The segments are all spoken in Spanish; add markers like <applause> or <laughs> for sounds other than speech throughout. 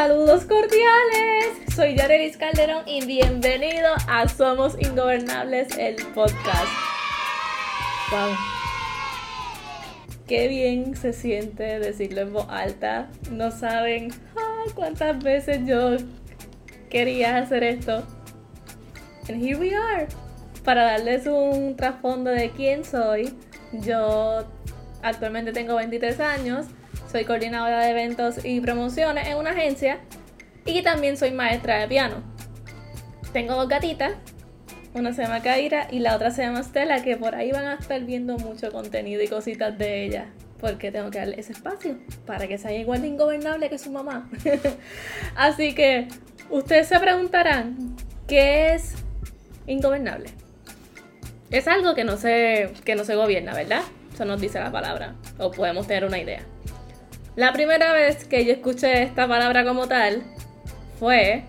Saludos cordiales, soy Yarelis Calderón y bienvenido a Somos Ingobernables, el podcast. Wow. Qué bien se siente decirlo en voz alta. No saben ah, cuántas veces yo quería hacer esto. And here we are. Para darles un trasfondo de quién soy, yo actualmente tengo 23 años soy coordinadora de eventos y promociones en una agencia y también soy maestra de piano. Tengo dos gatitas, una se llama Kaira y la otra se llama Stella, que por ahí van a estar viendo mucho contenido y cositas de ella, porque tengo que darle ese espacio para que sea igual de ingobernable que su mamá. <laughs> Así que ustedes se preguntarán, ¿qué es ingobernable? Es algo que no se, que no se gobierna, ¿verdad? Eso nos dice la palabra, o podemos tener una idea. La primera vez que yo escuché esta palabra como tal fue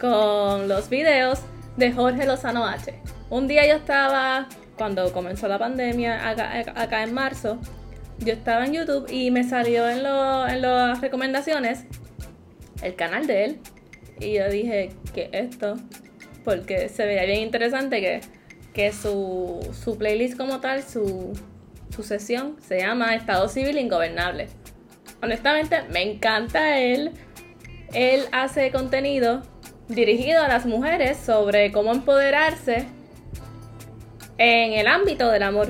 con los videos de Jorge Lozano H. Un día yo estaba, cuando comenzó la pandemia, acá, en marzo, yo estaba en YouTube y me salió en, las recomendaciones el canal de él. Y yo dije, ¿qué es esto? Porque se veía bien interesante que, que su, su playlist como tal, su, su sesión, se llama Estado Civil Ingobernable honestamente me encanta él. Él hace contenido dirigido a las mujeres sobre cómo empoderarse en el ámbito del amor.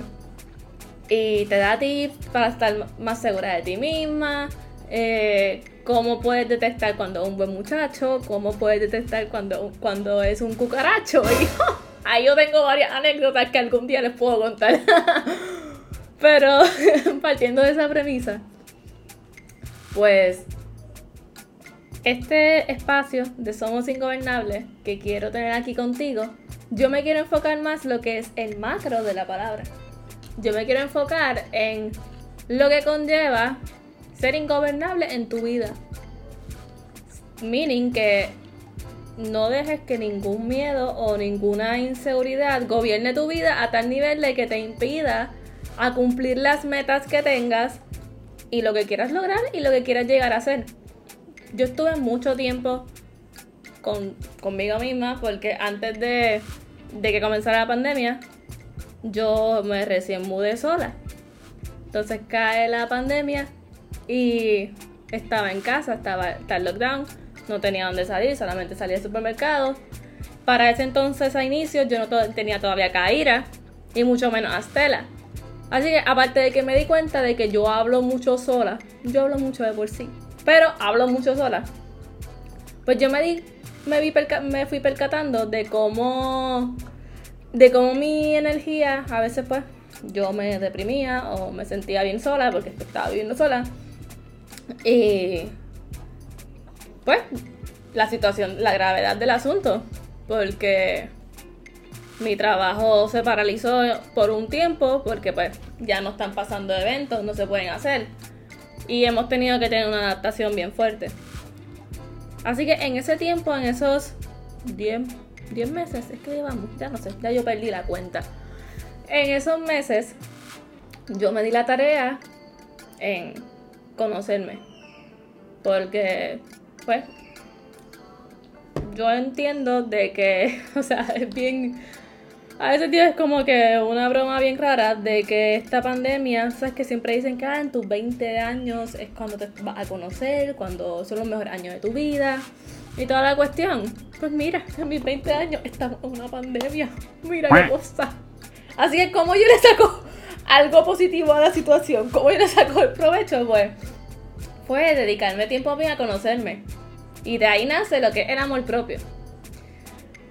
Y te da tips para estar más segura de ti misma, eh, cómo puedes detectar cuando es un buen muchacho, cómo puedes detectar cuando, cuando es un cucaracho. <laughs> Y ahí yo tengo varias anécdotas que algún día les puedo contar. <laughs> Pero <laughs> partiendo de esa premisa, pues este espacio de Somos Ingobernables que quiero tener aquí contigo, yo me quiero enfocar más lo que es el macro de la palabra. Yo me quiero enfocar en lo que conlleva ser ingobernable en tu vida. Meaning que no dejes que ningún miedo o ninguna inseguridad gobierne tu vida a tal nivel de que te impida a cumplir las metas que tengas y lo que quieras lograr y lo que quieras llegar a ser. Yo estuve mucho tiempo con, conmigo misma porque antes de, de que comenzara la pandemia, yo me recién mudé sola. Entonces cae la pandemia y estaba en casa, estaba, en lockdown, no tenía dónde salir, solamente salía al supermercado. Para ese entonces, a inicio, yo no tenía todavía Kaira y mucho menos a Stella. Así que aparte de que me di cuenta de que yo hablo mucho sola, yo hablo mucho de por sí, pero hablo mucho sola. Pues yo me di, me, vi me fui percatando de cómo, de cómo mi energía a veces pues yo me deprimía o me sentía bien sola porque estaba viviendo sola. Y pues la situación, la gravedad del asunto, porque mi trabajo se paralizó por un tiempo porque pues ya no están pasando eventos, no se pueden hacer. Y hemos tenido que tener una adaptación bien fuerte. Así que en ese tiempo, en esos 10, 10 meses, es que llevamos, ya no sé, ya yo perdí la cuenta. En esos meses yo me di la tarea en conocerme. Porque, pues, yo entiendo de que, <laughs> o sea, es bien a veces tienes como que una broma bien rara de que esta pandemia, sabes que siempre dicen que ah, en tus 20 años es cuando te vas a conocer, cuando son los mejores años de tu vida y toda la cuestión. Pues mira, en mis 20 años estamos en una pandemia. Mira qué cosa. Así que, ¿cómo yo le saco algo positivo a la situación? ¿Cómo yo le saco el provecho? Pues fue dedicarme tiempo a mí a conocerme. Y de ahí nace lo que es el amor propio.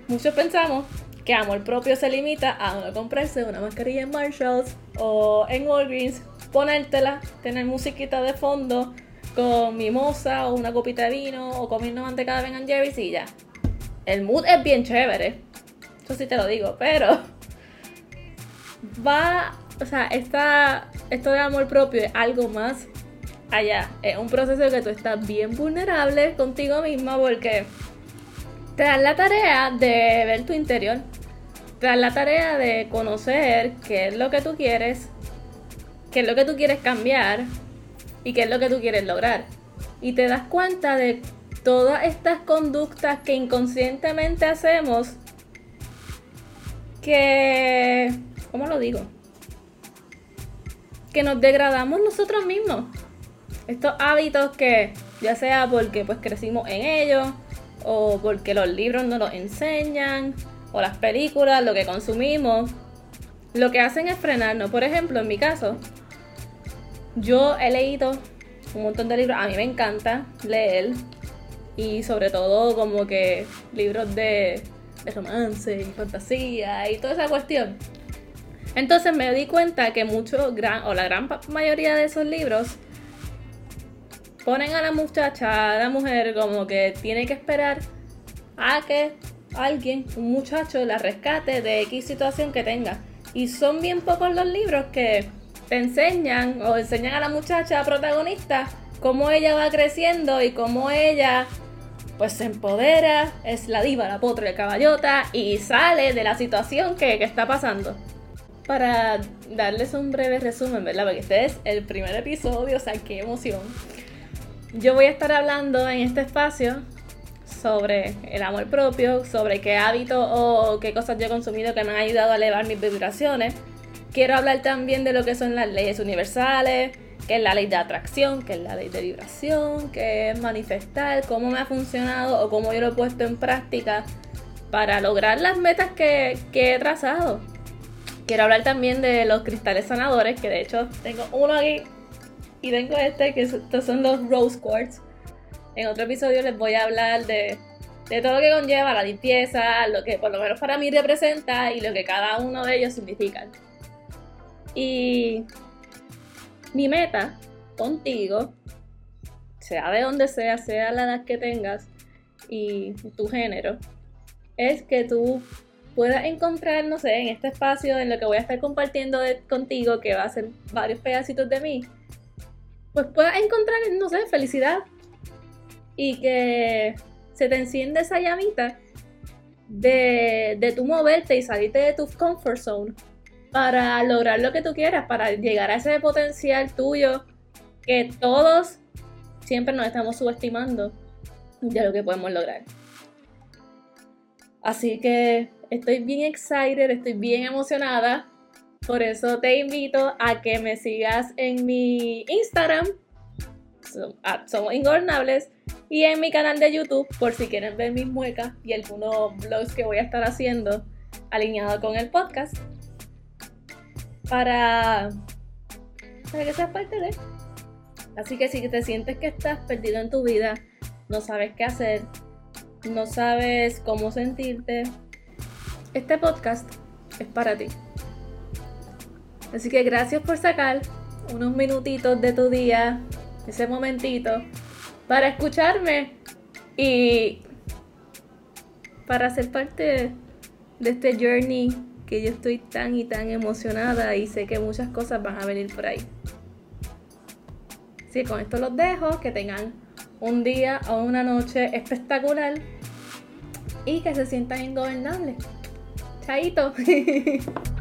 Muchos pensamos que amor propio se limita a comprarse una mascarilla en Marshalls o en Walgreens, ponértela, tener musiquita de fondo con mimosa o una copita de vino o comiendo manteca de Ben Jerry's y ya. El mood es bien chévere, eso sí te lo digo, pero va, o sea, esta, esto de amor propio es algo más allá. Es un proceso que tú estás bien vulnerable contigo misma porque te das la tarea de ver tu interior, te la tarea de conocer qué es lo que tú quieres, qué es lo que tú quieres cambiar y qué es lo que tú quieres lograr. Y te das cuenta de todas estas conductas que inconscientemente hacemos que, ¿cómo lo digo? Que nos degradamos nosotros mismos. Estos hábitos que, ya sea porque pues crecimos en ellos, o porque los libros nos los enseñan, o las películas, lo que consumimos, lo que hacen es frenarnos. Por ejemplo, en mi caso, yo he leído un montón de libros, a mí me encanta leer, y sobre todo como que libros de, de romance y fantasía y toda esa cuestión. Entonces me di cuenta que muchos, gran, o la gran mayoría de esos libros ponen a la muchacha, a la mujer, como que tiene que esperar a que alguien, un muchacho, la rescate de X situación que tenga. Y son bien pocos los libros que te enseñan o enseñan a la muchacha protagonista cómo ella va creciendo y cómo ella pues se empodera, es la diva, la potra, la caballota y sale de la situación que, está pasando. Para darles un breve resumen, ¿verdad? Porque este es el primer episodio, o sea, qué emoción. Yo voy a estar hablando en este espacio sobre el amor propio, sobre qué hábitos o qué cosas yo he consumido que me han ayudado a elevar mis vibraciones. Quiero hablar también de lo que son las leyes universales, que es la ley de atracción, que es la ley de vibración, que es manifestar, cómo me ha funcionado o cómo yo lo he puesto en práctica para lograr las metas que, he trazado. Quiero hablar también de los cristales sanadores, que de hecho tengo uno aquí y tengo este, que estos son los rose quartz. En otro episodio les voy a hablar de, de todo lo que conlleva la limpieza, lo que por lo menos para mí representa y lo que cada uno de ellos significa. Y mi meta contigo, sea de donde sea, sea la edad que tengas y tu género, es que tú puedas encontrar, no sé, en este espacio en lo que voy a estar compartiendo contigo, que va a ser varios pedacitos de mí, pues puedas encontrar, no sé, felicidad y que se te enciende esa llamita de, de tu moverte y salirte de tu comfort zone para lograr lo que tú quieras, para llegar a ese potencial tuyo que todos siempre nos estamos subestimando de lo que podemos lograr. Así que estoy bien excited, estoy bien emocionada. Por eso te invito a que me sigas en mi Instagram, somos ingornables, y en mi canal de YouTube por si quieren ver mis muecas y algunos vlogs que voy a estar haciendo alineado con el podcast para, para que seas parte de. Así que si te sientes que estás perdido en tu vida, no sabes qué hacer, no sabes cómo sentirte, este podcast es para ti. Así que gracias por sacar unos minutitos de tu día, ese momentito, para escucharme y para ser parte de este journey que yo estoy tan y tan emocionada y sé que muchas cosas van a venir por ahí. Sí, con esto los dejo, que tengan un día o una noche espectacular y que se sientan ingobernables. Chaito. <laughs>